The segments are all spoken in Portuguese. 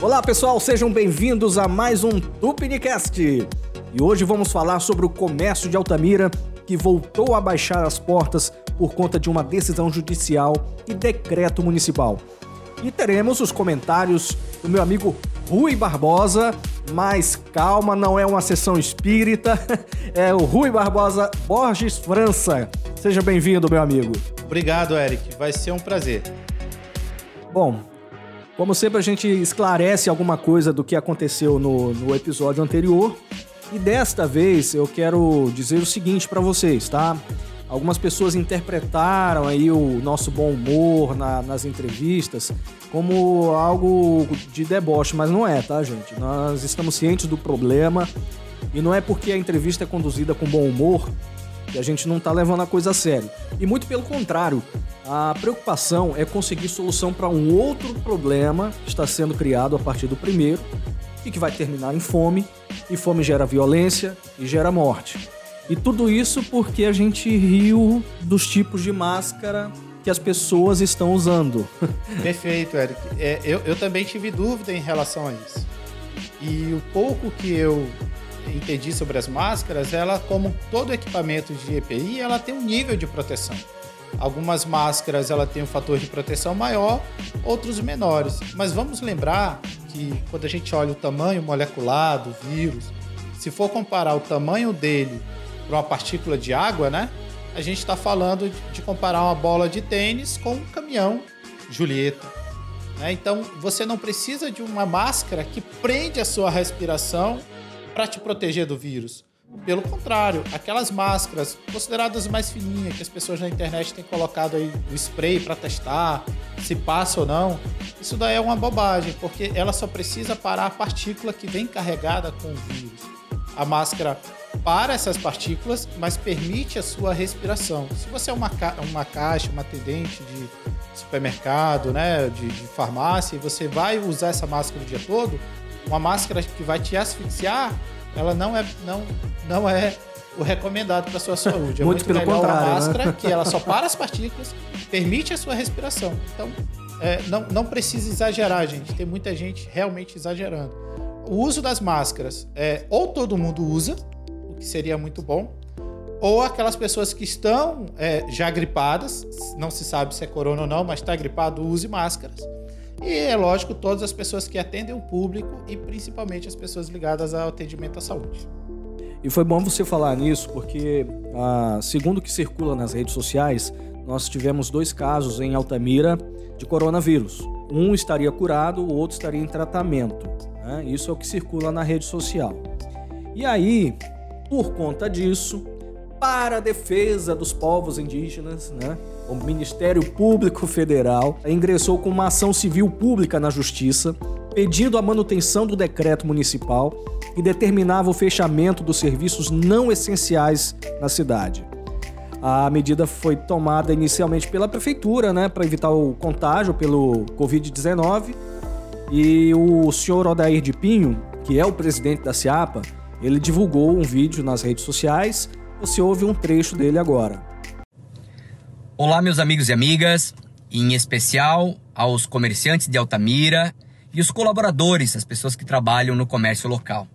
Olá pessoal, sejam bem-vindos a mais um Tupinicast. E hoje vamos falar sobre o comércio de Altamira que voltou a baixar as portas por conta de uma decisão judicial e decreto municipal. E teremos os comentários do meu amigo Rui Barbosa, mas calma, não é uma sessão espírita, é o Rui Barbosa Borges França. Seja bem-vindo, meu amigo. Obrigado, Eric. Vai ser um prazer. Bom, como sempre, a gente esclarece alguma coisa do que aconteceu no, no episódio anterior. E desta vez eu quero dizer o seguinte para vocês, tá? Algumas pessoas interpretaram aí o nosso bom humor na, nas entrevistas como algo de deboche, mas não é, tá, gente? Nós estamos cientes do problema e não é porque a entrevista é conduzida com bom humor que a gente não está levando a coisa a sério. E muito pelo contrário, a preocupação é conseguir solução para um outro problema que está sendo criado a partir do primeiro e que vai terminar em fome, e fome gera violência e gera morte. E tudo isso porque a gente riu dos tipos de máscara que as pessoas estão usando. Perfeito, Eric. É, eu, eu também tive dúvida em relação a isso. E o pouco que eu entendi sobre as máscaras, ela, como todo equipamento de EPI, ela tem um nível de proteção. Algumas máscaras ela tem um fator de proteção maior, outros menores. Mas vamos lembrar que quando a gente olha o tamanho molecular do vírus, se for comparar o tamanho dele para uma partícula de água, né? A gente está falando de comparar uma bola de tênis com um caminhão Julieta. Né? Então você não precisa de uma máscara que prende a sua respiração para te proteger do vírus. Pelo contrário, aquelas máscaras consideradas mais fininhas que as pessoas na internet têm colocado aí o spray para testar se passa ou não, isso daí é uma bobagem, porque ela só precisa parar a partícula que vem carregada com o vírus. A máscara para essas partículas, mas permite a sua respiração. Se você é uma, ca uma caixa, uma atendente de supermercado, né, de, de farmácia, e você vai usar essa máscara o dia todo, uma máscara que vai te asfixiar, ela não é, não, não é o recomendado para sua saúde. É muito, muito pelo melhor contrário, uma né? máscara né? que ela só para as partículas, permite a sua respiração. Então, é, não, não precisa exagerar, gente. Tem muita gente realmente exagerando. O uso das máscaras, é, ou todo mundo usa, o que seria muito bom, ou aquelas pessoas que estão é, já gripadas, não se sabe se é corona ou não, mas está gripado, use máscaras. E é lógico, todas as pessoas que atendem o público e principalmente as pessoas ligadas ao atendimento à saúde. E foi bom você falar nisso, porque ah, segundo o que circula nas redes sociais, nós tivemos dois casos em Altamira de coronavírus. Um estaria curado, o outro estaria em tratamento. Né? Isso é o que circula na rede social. E aí, por conta disso, para a defesa dos povos indígenas, né? O Ministério Público Federal ingressou com uma ação civil pública na Justiça, pedindo a manutenção do decreto municipal que determinava o fechamento dos serviços não essenciais na cidade. A medida foi tomada inicialmente pela prefeitura, né, para evitar o contágio pelo Covid-19. E o senhor Odair de Pinho, que é o presidente da CIAPA, ele divulgou um vídeo nas redes sociais. Você ouve um trecho dele agora. Olá, meus amigos e amigas, em especial aos comerciantes de Altamira e os colaboradores, as pessoas que trabalham no comércio local.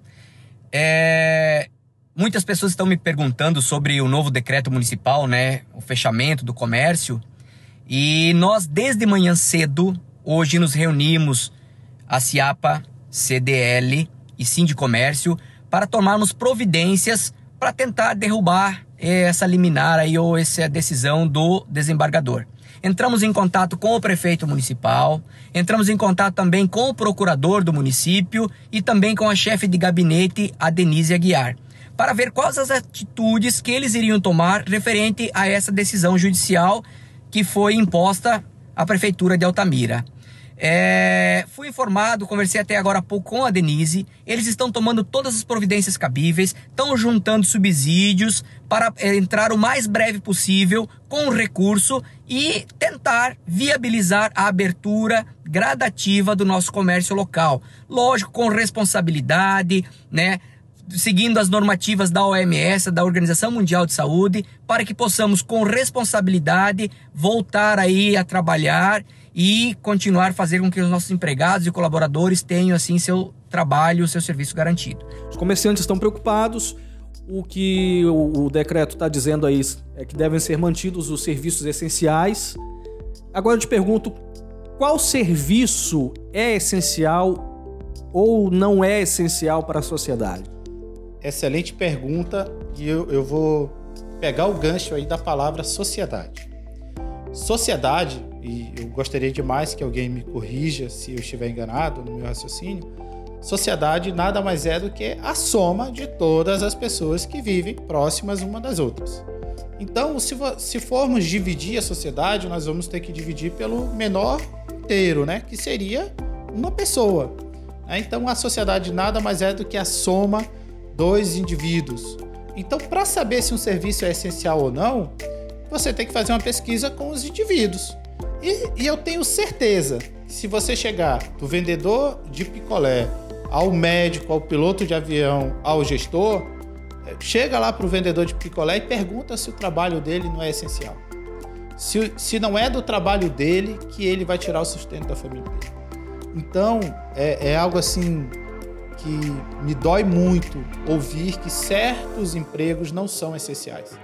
É... Muitas pessoas estão me perguntando sobre o novo decreto municipal, né? O fechamento do comércio. E nós, desde manhã cedo, hoje nos reunimos, a CIAPA, CDL e Sim de Comércio, para tomarmos providências para tentar derrubar essa liminar aí ou essa decisão do desembargador. Entramos em contato com o prefeito municipal, entramos em contato também com o procurador do município e também com a chefe de gabinete, a Denise Aguiar, para ver quais as atitudes que eles iriam tomar referente a essa decisão judicial que foi imposta à prefeitura de Altamira. É, fui informado, conversei até agora há pouco com a Denise. Eles estão tomando todas as providências cabíveis, estão juntando subsídios para é, entrar o mais breve possível com o recurso e tentar viabilizar a abertura gradativa do nosso comércio local. Lógico, com responsabilidade, né? seguindo as normativas da OMS, da Organização Mundial de Saúde, para que possamos com responsabilidade voltar aí a trabalhar e continuar fazer com que os nossos empregados e colaboradores tenham assim seu trabalho, seu serviço garantido. Os comerciantes estão preocupados. O que o, o decreto está dizendo aí é que devem ser mantidos os serviços essenciais. Agora eu te pergunto, qual serviço é essencial ou não é essencial para a sociedade? Excelente pergunta e eu, eu vou pegar o gancho aí da palavra sociedade. Sociedade, e eu gostaria demais que alguém me corrija se eu estiver enganado no meu raciocínio, sociedade nada mais é do que a soma de todas as pessoas que vivem próximas uma das outras. Então, se, se formos dividir a sociedade, nós vamos ter que dividir pelo menor inteiro, né? Que seria uma pessoa. Né? Então, a sociedade nada mais é do que a soma dos indivíduos. Então, para saber se um serviço é essencial ou não, você tem que fazer uma pesquisa com os indivíduos. E, e eu tenho certeza se você chegar do vendedor de picolé ao médico, ao piloto de avião, ao gestor, é, chega lá para o vendedor de picolé e pergunta se o trabalho dele não é essencial. Se, se não é do trabalho dele que ele vai tirar o sustento da família dele. Então, é, é algo assim que me dói muito ouvir que certos empregos não são essenciais.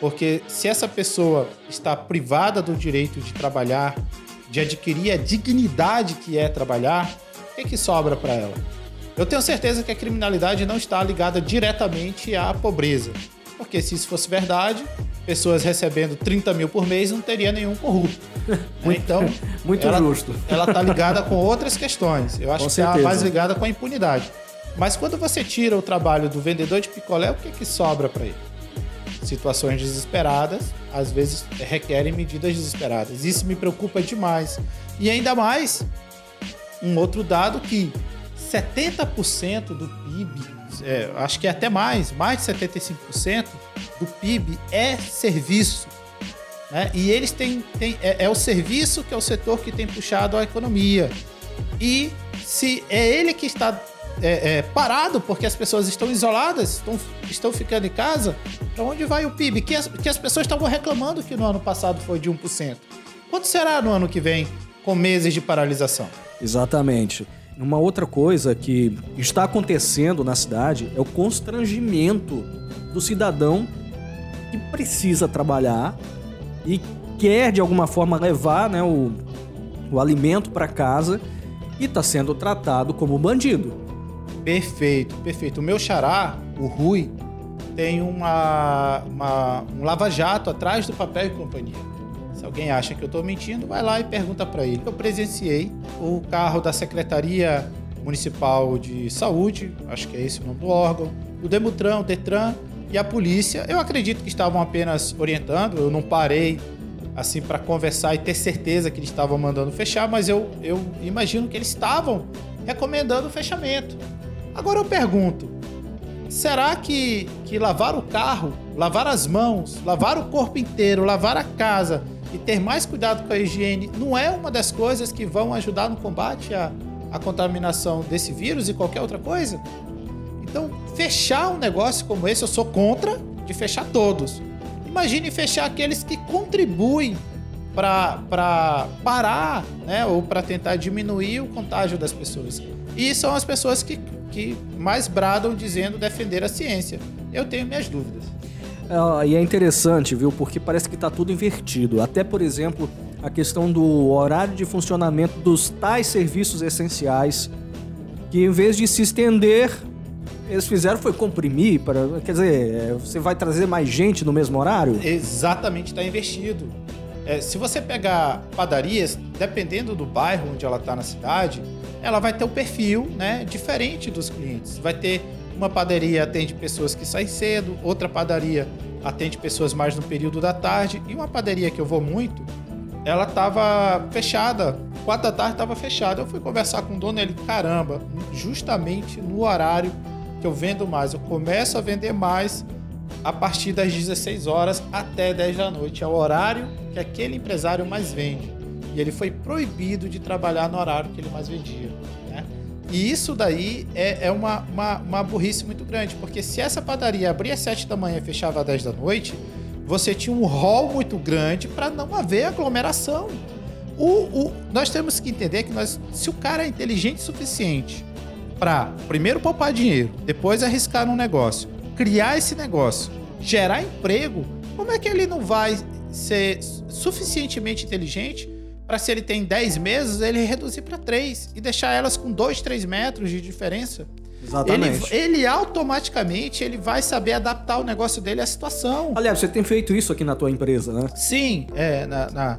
Porque se essa pessoa está privada do direito de trabalhar, de adquirir a dignidade que é trabalhar, o que, é que sobra para ela? Eu tenho certeza que a criminalidade não está ligada diretamente à pobreza. Porque se isso fosse verdade, pessoas recebendo 30 mil por mês não teria nenhum corrupto. muito, então, muito ela, justo. Ela está ligada com outras questões. Eu acho com que está mais ligada com a impunidade. Mas quando você tira o trabalho do vendedor de picolé, o que, é que sobra para ele? Situações desesperadas, às vezes requerem medidas desesperadas. Isso me preocupa demais. E ainda mais um outro dado que 70% do PIB, é, acho que é até mais, mais de 75% do PIB é serviço. Né? E eles têm, têm é, é o serviço que é o setor que tem puxado a economia. E se é ele que está é, é, parado porque as pessoas estão isoladas, estão, estão ficando em casa, para onde vai o PIB? Que as, que as pessoas estavam reclamando que no ano passado foi de 1%. Quanto será no ano que vem, com meses de paralisação? Exatamente. Uma outra coisa que está acontecendo na cidade é o constrangimento do cidadão que precisa trabalhar e quer de alguma forma levar né, o, o alimento para casa e está sendo tratado como bandido. Perfeito, perfeito. O meu xará, o Rui, tem uma, uma um lava-jato atrás do papel e companhia. Se alguém acha que eu estou mentindo, vai lá e pergunta para ele. Eu presenciei o carro da Secretaria Municipal de Saúde, acho que é esse o nome do órgão, o Demutran, o Detran e a polícia. Eu acredito que estavam apenas orientando, eu não parei assim para conversar e ter certeza que eles estavam mandando fechar, mas eu, eu imagino que eles estavam recomendando o fechamento. Agora eu pergunto: será que, que lavar o carro, lavar as mãos, lavar o corpo inteiro, lavar a casa e ter mais cuidado com a higiene não é uma das coisas que vão ajudar no combate à, à contaminação desse vírus e qualquer outra coisa? Então, fechar um negócio como esse, eu sou contra de fechar todos. Imagine fechar aqueles que contribuem para parar, né, ou para tentar diminuir o contágio das pessoas. E são as pessoas que que mais bradam dizendo defender a ciência. Eu tenho minhas dúvidas. É, e é interessante, viu? Porque parece que está tudo invertido. Até, por exemplo, a questão do horário de funcionamento dos tais serviços essenciais, que em vez de se estender, eles fizeram foi comprimir para, quer dizer, é, você vai trazer mais gente no mesmo horário? Exatamente, está investido. É, se você pegar padarias, dependendo do bairro onde ela está na cidade, ela vai ter um perfil né, diferente dos clientes. Vai ter uma padaria atende pessoas que saem cedo, outra padaria atende pessoas mais no período da tarde, e uma padaria que eu vou muito, ela estava fechada, quatro da tarde estava fechada. Eu fui conversar com o dono, ele, caramba, justamente no horário que eu vendo mais, eu começo a vender mais a partir das 16 horas até 10 da noite. É o horário que aquele empresário mais vende. E ele foi proibido de trabalhar no horário que ele mais vendia. Né? E isso daí é, é uma, uma, uma, burrice muito grande, porque se essa padaria abria às 7 da manhã e fechava às 10 da noite, você tinha um hall muito grande para não haver aglomeração. O, o, nós temos que entender que nós, se o cara é inteligente o suficiente para primeiro poupar dinheiro, depois arriscar num negócio, criar esse negócio, gerar emprego, como é que ele não vai ser suficientemente inteligente para se ele tem 10 meses, ele reduzir para 3 e deixar elas com 2, 3 metros de diferença? Exatamente. Ele, ele, automaticamente ele vai saber adaptar o negócio dele à situação. Aliás, você tem feito isso aqui na tua empresa, né? Sim, é, na, na,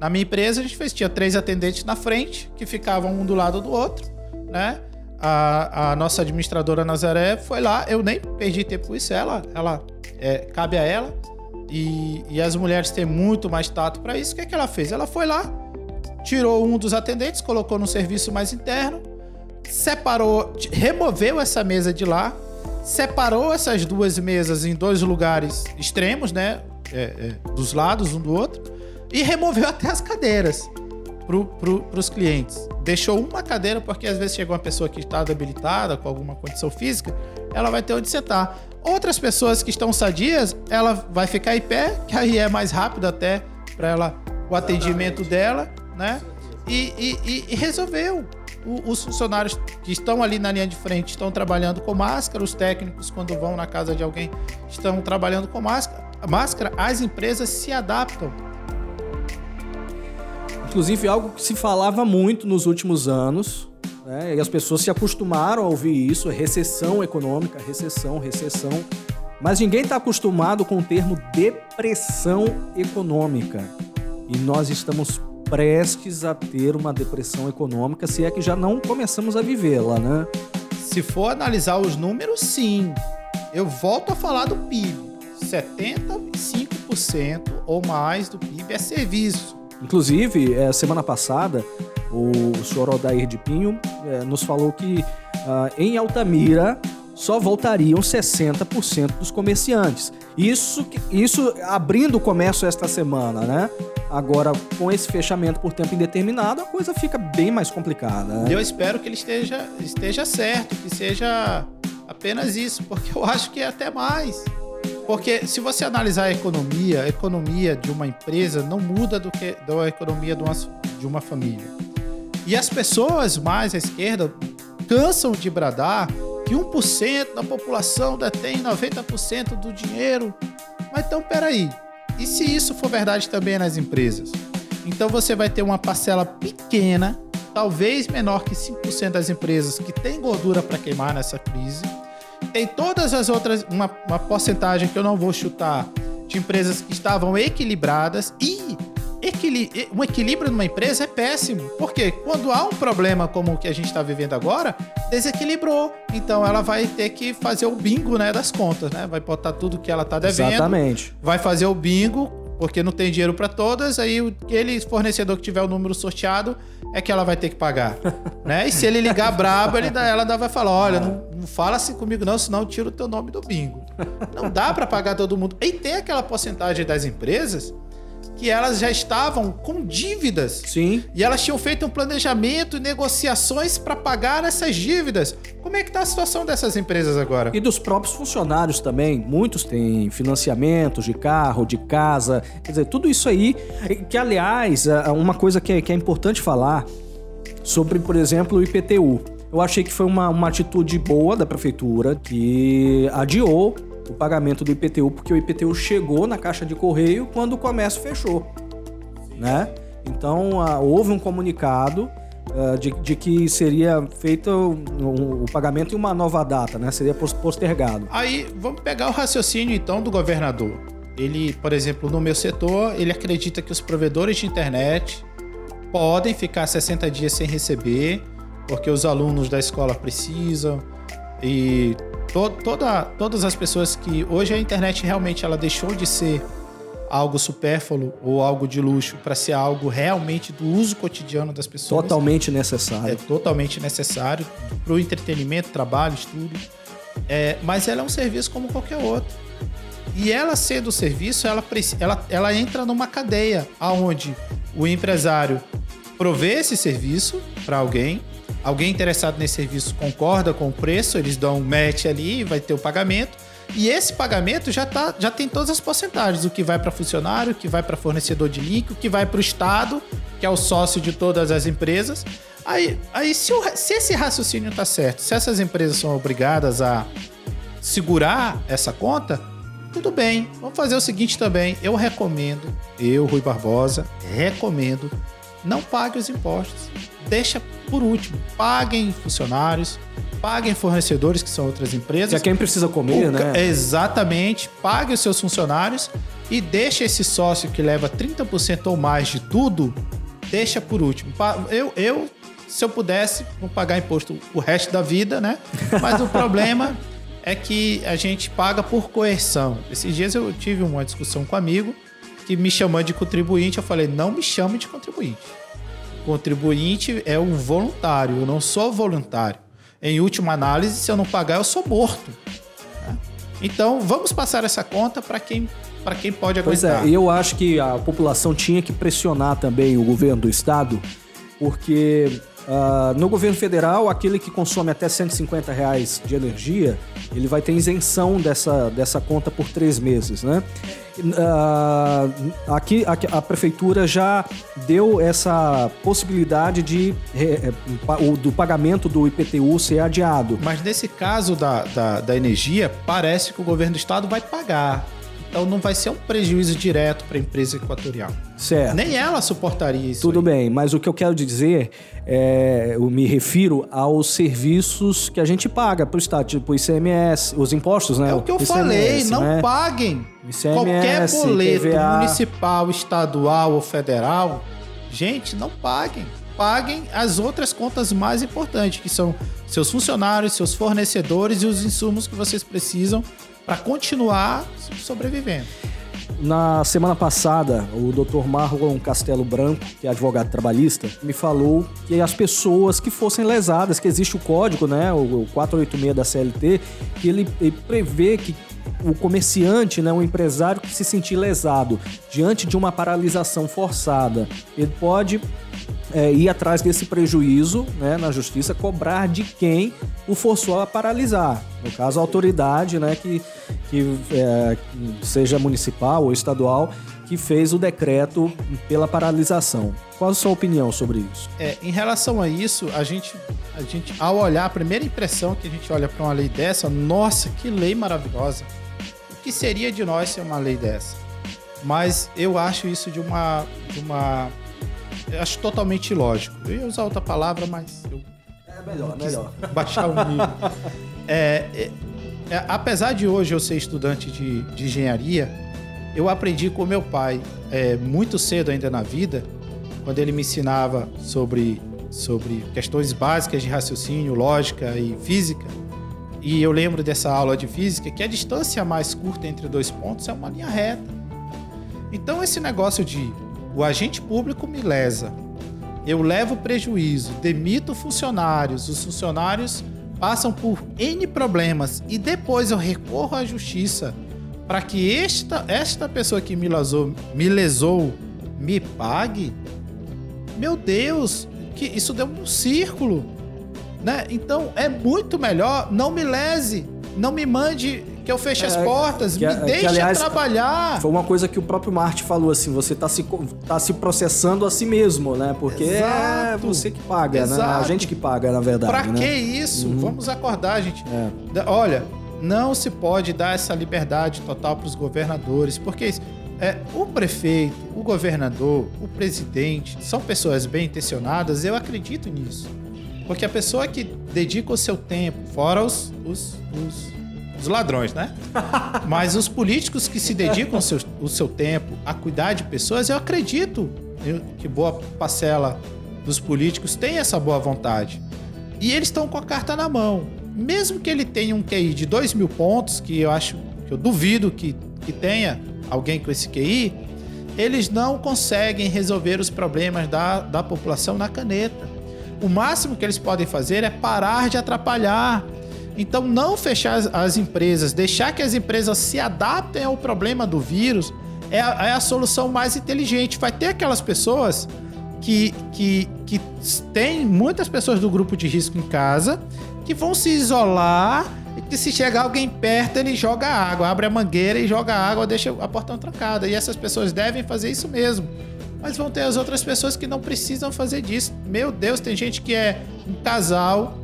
na minha empresa a gente fez, tinha três atendentes na frente, que ficavam um do lado do outro, né? A, a nossa administradora Nazaré foi lá, eu nem perdi tempo com isso, ela, ela é, cabe a ela. E, e as mulheres têm muito mais tato para isso. O que, é que ela fez? Ela foi lá, tirou um dos atendentes, colocou no serviço mais interno, separou, removeu essa mesa de lá, separou essas duas mesas em dois lugares extremos, né? É, é, dos lados um do outro, e removeu até as cadeiras para pro, os clientes. Deixou uma cadeira, porque às vezes chega uma pessoa que está debilitada, com alguma condição física, ela vai ter onde sentar. Outras pessoas que estão sadias, ela vai ficar em pé, que aí é mais rápido até para ela o atendimento dela, né? E, e, e resolveu os funcionários que estão ali na linha de frente estão trabalhando com máscara, os técnicos, quando vão na casa de alguém, estão trabalhando com máscara. Máscara, as empresas se adaptam. Inclusive, algo que se falava muito nos últimos anos, né? e as pessoas se acostumaram a ouvir isso: recessão econômica, recessão, recessão. Mas ninguém está acostumado com o termo depressão econômica. E nós estamos prestes a ter uma depressão econômica, se é que já não começamos a vivê-la, né? Se for analisar os números, sim. Eu volto a falar do PIB. 75% ou mais do PIB é serviço. Inclusive, é, semana passada, o senhor Odair de Pinho é, nos falou que uh, em Altamira só voltariam 60% dos comerciantes. Isso, isso abrindo o comércio esta semana, né? Agora, com esse fechamento por tempo indeterminado, a coisa fica bem mais complicada. Né? Eu espero que ele esteja, esteja certo, que seja apenas isso, porque eu acho que é até mais. Porque se você analisar a economia, a economia de uma empresa não muda do que da economia de uma, de uma família. E as pessoas mais à esquerda cansam de bradar que 1% da população detém 90% do dinheiro. Mas então, peraí. E se isso for verdade também nas empresas? Então você vai ter uma parcela pequena, talvez menor que 5% das empresas que tem gordura para queimar nessa crise. Tem todas as outras, uma, uma porcentagem que eu não vou chutar, de empresas que estavam equilibradas e equili um equilíbrio numa empresa é péssimo. Porque quando há um problema como o que a gente está vivendo agora, desequilibrou. Então ela vai ter que fazer o bingo né, das contas, né? Vai botar tudo que ela está devendo. Exatamente. Vai fazer o bingo, porque não tem dinheiro para todas. Aí aquele fornecedor que tiver o número sorteado é que ela vai ter que pagar. né? E se ele ligar brabo, ele, ela vai falar: olha, não, não fala assim comigo, não, senão eu tiro o teu nome do bingo. Não dá para pagar todo mundo. E tem aquela porcentagem das empresas que elas já estavam com dívidas. Sim. E elas tinham feito um planejamento e negociações para pagar essas dívidas. Como é que está a situação dessas empresas agora? E dos próprios funcionários também. Muitos têm financiamentos de carro, de casa. Quer dizer, tudo isso aí. Que, aliás, é, é uma coisa que é, que é importante falar sobre, por exemplo, o IPTU. Eu achei que foi uma, uma atitude boa da prefeitura que adiou o pagamento do IPTU, porque o IPTU chegou na caixa de correio quando o comércio fechou, né? Então uh, houve um comunicado uh, de, de, que seria feito o, o, pagamento em uma nova data, né? Seria postergado. Aí vamos pegar o raciocínio então do governador. Ele, por exemplo, no meu setor, ele acredita que os provedores de internet podem ficar 60 dias sem receber, porque os alunos da escola precisam e to, toda, todas as pessoas que hoje a internet realmente ela deixou de ser algo supérfluo ou algo de luxo para ser algo realmente do uso cotidiano das pessoas. Totalmente necessário. É totalmente necessário para o entretenimento, trabalho, estudo. É, mas ela é um serviço como qualquer outro. E ela sendo serviço, ela, ela, ela entra numa cadeia aonde o empresário provê esse serviço para alguém, alguém interessado nesse serviço concorda com o preço, eles dão um match ali, vai ter o pagamento. E esse pagamento já, tá, já tem todas as porcentagens: o que vai para funcionário, o que vai para fornecedor de link, o que vai para o Estado, que é o sócio de todas as empresas. Aí, aí se, o, se esse raciocínio está certo, se essas empresas são obrigadas a segurar essa conta, tudo bem. Vamos fazer o seguinte também. Eu recomendo, eu, Rui Barbosa, recomendo, não pague os impostos. Deixa por último. Paguem funcionários, paguem fornecedores, que são outras empresas. Que é quem precisa comer, O né? Exatamente. Pague os seus funcionários e deixa esse sócio que leva 30% ou mais de tudo, deixa por último. Eu, eu, se eu pudesse, vou pagar imposto o resto da vida, né? Mas o problema é que a gente paga por coerção. Esses dias eu tive uma discussão com um amigo que me chamando de contribuinte. Eu falei, não me chame de contribuinte. Contribuinte é um voluntário, eu não sou voluntário. Em última análise, se eu não pagar, eu sou morto. né? Então, vamos passar essa conta para quem, para quem pode Pois aguentar. é, e eu acho que a população tinha que pressionar também o governo do estado, porque ah, no governo federal, aquele que consome até 150 reais de energia, ele vai ter isenção dessa, dessa conta por três meses, né? Ah, aqui, aqui a prefeitura já deu essa possibilidade de o- do pagamento do IPTU ser adiado. Mas nesse caso da, da, da energia, parece que o governo do estado vai pagar. Então não vai ser um prejuízo direto para a empresa equatorial. Certo. Nem ela suportaria isso. Tudo aí. bem, mas o que eu quero dizer é, eu me refiro aos serviços que a gente paga para o Estado, tipo o ICMS, os impostos, né? É o que eu ICMS, falei, não né? paguem. ICMS, Qualquer boleto TVA. municipal, estadual ou federal, gente, não paguem. Paguem as outras contas mais importantes, que são seus funcionários, seus fornecedores e os insumos que vocês precisam para continuar sobrevivendo. Na semana passada, o Dr. Marlon Castelo Branco, que é advogado trabalhista, me falou que as pessoas que fossem lesadas, que existe o código, né, o o 486 da CLT, que ele, ele prevê que o comerciante, né, o empresário que se sentir lesado diante de uma paralisação forçada, ele pode é, ir atrás desse prejuízo né, na justiça, cobrar de quem o forçou a paralisar. No caso, a autoridade, né, que, que é, seja municipal ou estadual, que fez o decreto pela paralisação. Qual a sua opinião sobre isso? É, em relação a isso, a gente, a gente, ao olhar, a primeira impressão que a gente olha para uma lei dessa, nossa, que lei maravilhosa. O que seria de nós ser uma lei dessa? Mas eu acho isso de uma, de uma, eu acho totalmente ilógico. Eu ia usar outra palavra, mas eu É melhor, melhor. baixar o nível. É, é, é, apesar de hoje eu ser estudante de, de engenharia, eu aprendi com meu pai é, muito cedo ainda na vida, quando ele me ensinava sobre, sobre questões básicas de raciocínio, lógica e física. E eu lembro dessa aula de física que a distância mais curta entre dois pontos é uma linha reta. Então esse negócio de o agente público me lesa, eu levo prejuízo, demito funcionários, os funcionários passam por N problemas e depois eu recorro à justiça para que esta, esta pessoa que me lesou, me lesou me pague. Meu Deus, que isso deu um círculo, né? Então é muito melhor não me lese, não me mande que eu feche as É, portas, que- me que, deixe aliás, trabalhar. Foi uma coisa que o próprio Marte falou assim: você tá se, tá se processando a si mesmo, né? Porque é Exato. você que paga, né? A Exato. gente que paga, na verdade. Pra né? que isso? Vamos acordar, gente. É. Olha, não se pode dar essa liberdade total para os governadores, porque é, o prefeito, o governador, o presidente são pessoas bem intencionadas, eu acredito nisso. Porque a pessoa que dedica o seu tempo, fora os, os, os, os ladrões, né? Mas os políticos que se dedicam o seu, o seu tempo a cuidar de pessoas, eu acredito que boa parcela dos políticos tem essa boa vontade. E eles estão com a carta na mão. Mesmo que ele tenha um QI de 2 mil pontos, que eu acho, que eu duvido que, que tenha alguém com esse QI, eles não conseguem resolver os problemas da, da população na caneta. O máximo que eles podem fazer é parar de atrapalhar. Então, não fechar as, as empresas, deixar que as empresas se adaptem ao problema do vírus é a, é a solução mais inteligente. Vai ter aquelas pessoas que, que, que tem muitas pessoas do grupo de risco em casa que vão se isolar e que se chegar alguém perto, ele joga água, abre a mangueira e joga água, deixa a portão trancada. E essas pessoas devem fazer isso mesmo. mas vão ter as outras pessoas que não precisam fazer disso. Meu Deus, tem gente que é um casal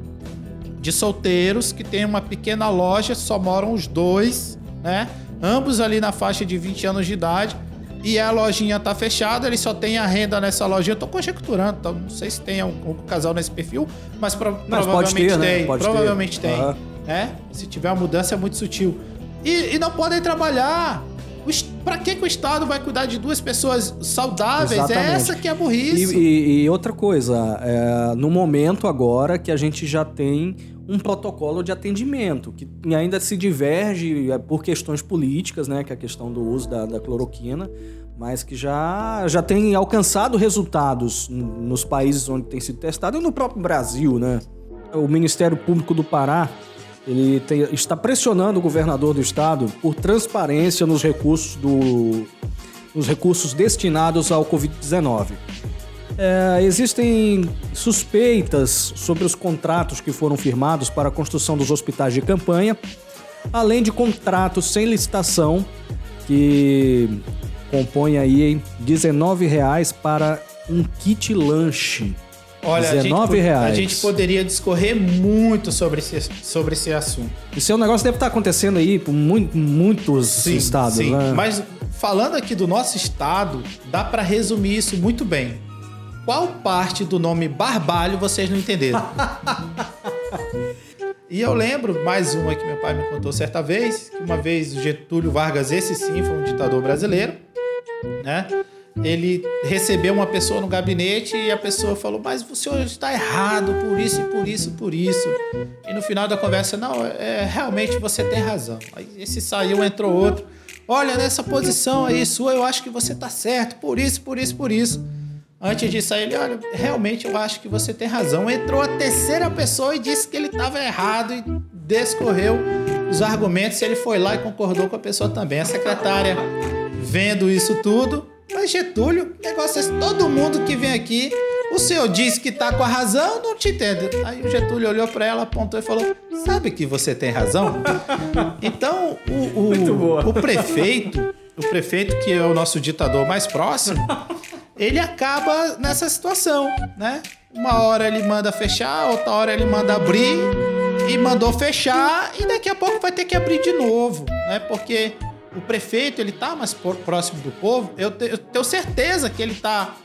de solteiros que tem uma pequena loja, só moram os dois, né? Ambos ali na faixa de 20 anos de idade. E a lojinha tá fechada, ele só tem a renda nessa lojinha. Eu tô conjecturando, então não sei se tem algum casal nesse perfil, mas, pro, mas provavelmente ter, né? tem. Né? provavelmente ter. tem. Uhum. Né? Se tiver uma mudança é muito sutil. E, e não podem trabalhar. Para que, que o Estado vai cuidar de duas pessoas saudáveis? É Exatamente. É essa que é a burrice. E, e, e outra coisa, é, no momento agora que a gente já tem um protocolo de atendimento, que ainda se diverge é, por questões políticas, né, que é a questão do uso da, da cloroquina, mas que já, já tem alcançado resultados nos países onde tem sido testado e no próprio Brasil, né? O Ministério Público do Pará ele tem, está pressionando o governador do estado por transparência nos recursos, do, nos recursos destinados ao Covid-19. É, existem suspeitas sobre os contratos que foram firmados para a construção dos hospitais de campanha, além de contratos sem licitação que compõem aí R$19,00 para um kit lanche. Olha, 19 a gente, reais. a gente poderia discorrer muito sobre esse, sobre esse assunto. Isso é um negócio que deve estar acontecendo aí por muito, muitos sim, estados, sim. né? Mas falando aqui do nosso estado, dá para resumir isso muito bem. Qual parte do nome Barbalho vocês não entenderam? e eu lembro mais uma que meu pai me contou certa vez, que uma vez o Getúlio Vargas, esse sim, foi um ditador brasileiro, né? Ele recebeu uma pessoa no gabinete e a pessoa falou: Mas o senhor está errado por isso por isso por isso. E no final da conversa, não, é, realmente você tem razão. Aí esse saiu, entrou outro. Olha, nessa posição aí sua, eu acho que você está certo, por isso, por isso, por isso. Antes de sair, ele, olha, realmente eu acho que você tem razão. Entrou a terceira pessoa e disse que ele estava errado e descorreu os argumentos. Ele foi lá e concordou com a pessoa também. A secretária, vendo isso tudo, mas Getúlio, negócio é todo mundo que vem aqui, o senhor disse que tá com a razão, não te entendo. Aí o Getúlio olhou para ela, apontou e falou: Sabe que você tem razão? Então, o, o, o prefeito, o prefeito que é o nosso ditador mais próximo, ele acaba nessa situação, né? Uma hora ele manda fechar, outra hora ele manda abrir e mandou fechar e daqui a pouco vai ter que abrir de novo, né? Porque o prefeito ele tá mais próximo do povo, eu, te, eu tenho certeza que ele tá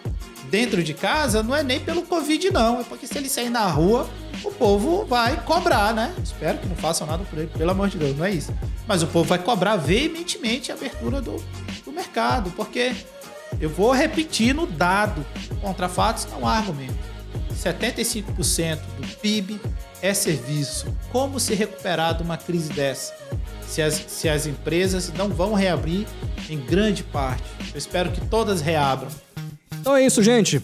dentro de casa, não é nem pelo Covid, não. É porque se ele sair na rua, o povo vai cobrar, né? Espero que não façam nada por ele, pelo amor de Deus, não é isso. Mas o povo vai cobrar veementemente a abertura do, do mercado, porque eu vou repetir no dado: contra fatos não há argumento. 75% do PIB é serviço. Como se recuperar de uma crise dessa? Se as, se as empresas não vão reabrir em grande parte. Eu espero que todas reabram. Então é isso, gente.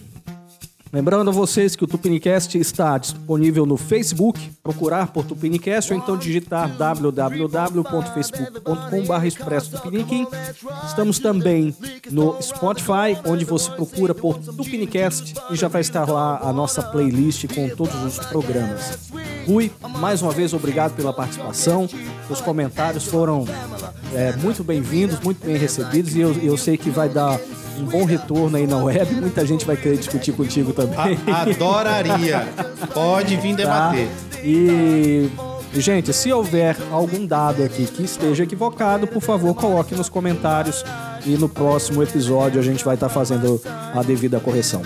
Lembrando a vocês que o Tupinicast está disponível no Facebook, procurar por Tupinicast ou então digitar www.facebook.com.br Expresso Tupiniquim. Estamos também no Spotify, onde você procura por Tupinicast e já vai estar lá a nossa playlist com todos os programas. Rui, mais uma vez obrigado pela participação. Os comentários foram é, muito bem-vindos, muito bem recebidos e eu, eu sei que vai dar um bom retorno aí na web. Muita gente vai querer discutir contigo também. A adoraria. Pode vir tá? debater. Tá? E Gente, se houver algum dado aqui que esteja equivocado, por favor, coloque nos comentários e no próximo episódio a gente vai estar tá fazendo a devida correção.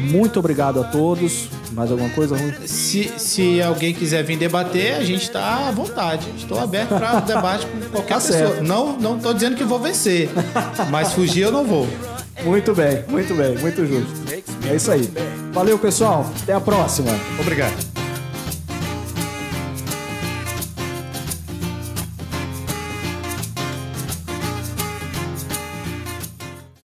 Muito obrigado a todos. Mais alguma coisa? Se, se alguém quiser vir debater, a gente está à vontade. Estou aberto para debate com qualquer tá pessoa. Certo. Não, não estou dizendo que vou vencer, mas fugir eu não vou. Muito bem, muito bem, muito justo. É isso aí. Valeu, pessoal. Até a próxima. Obrigado.